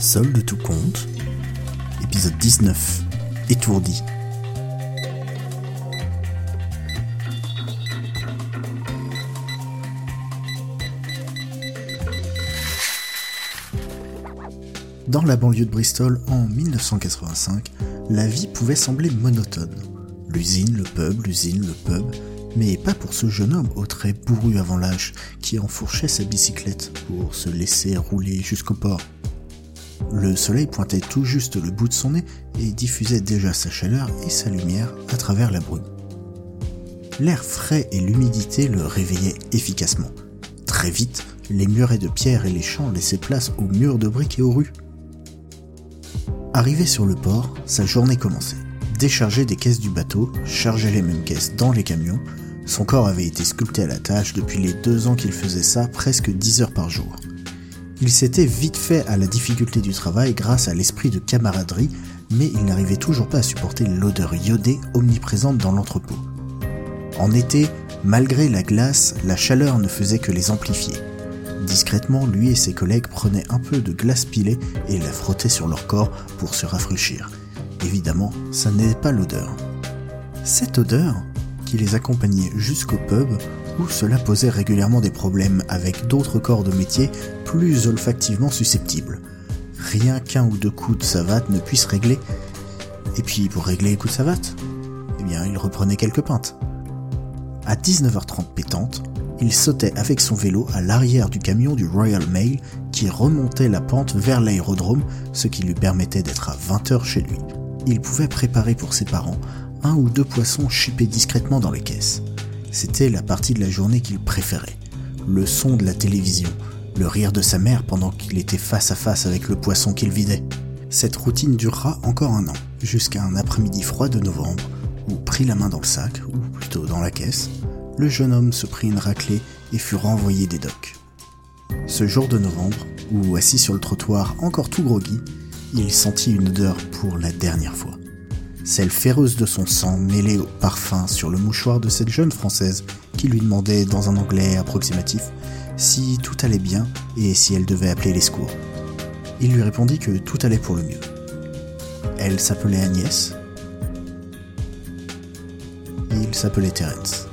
Sol de tout compte, épisode 19, étourdi. Dans la banlieue de Bristol en 1985, la vie pouvait sembler monotone. L'usine, le pub, l'usine, le pub, mais pas pour ce jeune homme au trait bourru avant l'âge qui enfourchait sa bicyclette pour se laisser rouler jusqu'au port. Le soleil pointait tout juste le bout de son nez et diffusait déjà sa chaleur et sa lumière à travers la brume. L'air frais et l'humidité le réveillaient efficacement. Très vite, les murets de pierre et les champs laissaient place aux murs de briques et aux rues. Arrivé sur le port, sa journée commençait. Décharger des caisses du bateau, charger les mêmes caisses dans les camions, son corps avait été sculpté à la tâche depuis les deux ans qu'il faisait ça presque 10 heures par jour. Il s'était vite fait à la difficulté du travail grâce à l'esprit de camaraderie, mais il n'arrivait toujours pas à supporter l'odeur iodée omniprésente dans l'entrepôt. En été, malgré la glace, la chaleur ne faisait que les amplifier. Discrètement, lui et ses collègues prenaient un peu de glace pilée et la frottaient sur leur corps pour se rafraîchir. Évidemment, ça n'est pas l'odeur. Cette odeur, qui les accompagnait jusqu'au pub, où cela posait régulièrement des problèmes avec d'autres corps de métier plus olfactivement susceptibles. Rien qu'un ou deux coups de savate ne puissent régler. Et puis pour régler les coups de savate, eh bien il reprenait quelques pintes. À 19h30 pétante, il sautait avec son vélo à l'arrière du camion du Royal Mail qui remontait la pente vers l'aérodrome, ce qui lui permettait d'être à 20h chez lui. Il pouvait préparer pour ses parents un ou deux poissons chipés discrètement dans les caisses. C'était la partie de la journée qu'il préférait. Le son de la télévision, le rire de sa mère pendant qu'il était face à face avec le poisson qu'il vidait. Cette routine durera encore un an, jusqu'à un après-midi froid de novembre, où prit la main dans le sac, ou plutôt dans la caisse, le jeune homme se prit une raclée et fut renvoyé des docks. Ce jour de novembre, où assis sur le trottoir encore tout groggy, il sentit une odeur pour la dernière fois. Celle féroce de son sang mêlée au parfum sur le mouchoir de cette jeune Française qui lui demandait dans un anglais approximatif si tout allait bien et si elle devait appeler les secours. Il lui répondit que tout allait pour le mieux. Elle s'appelait Agnès. Il s'appelait Terence.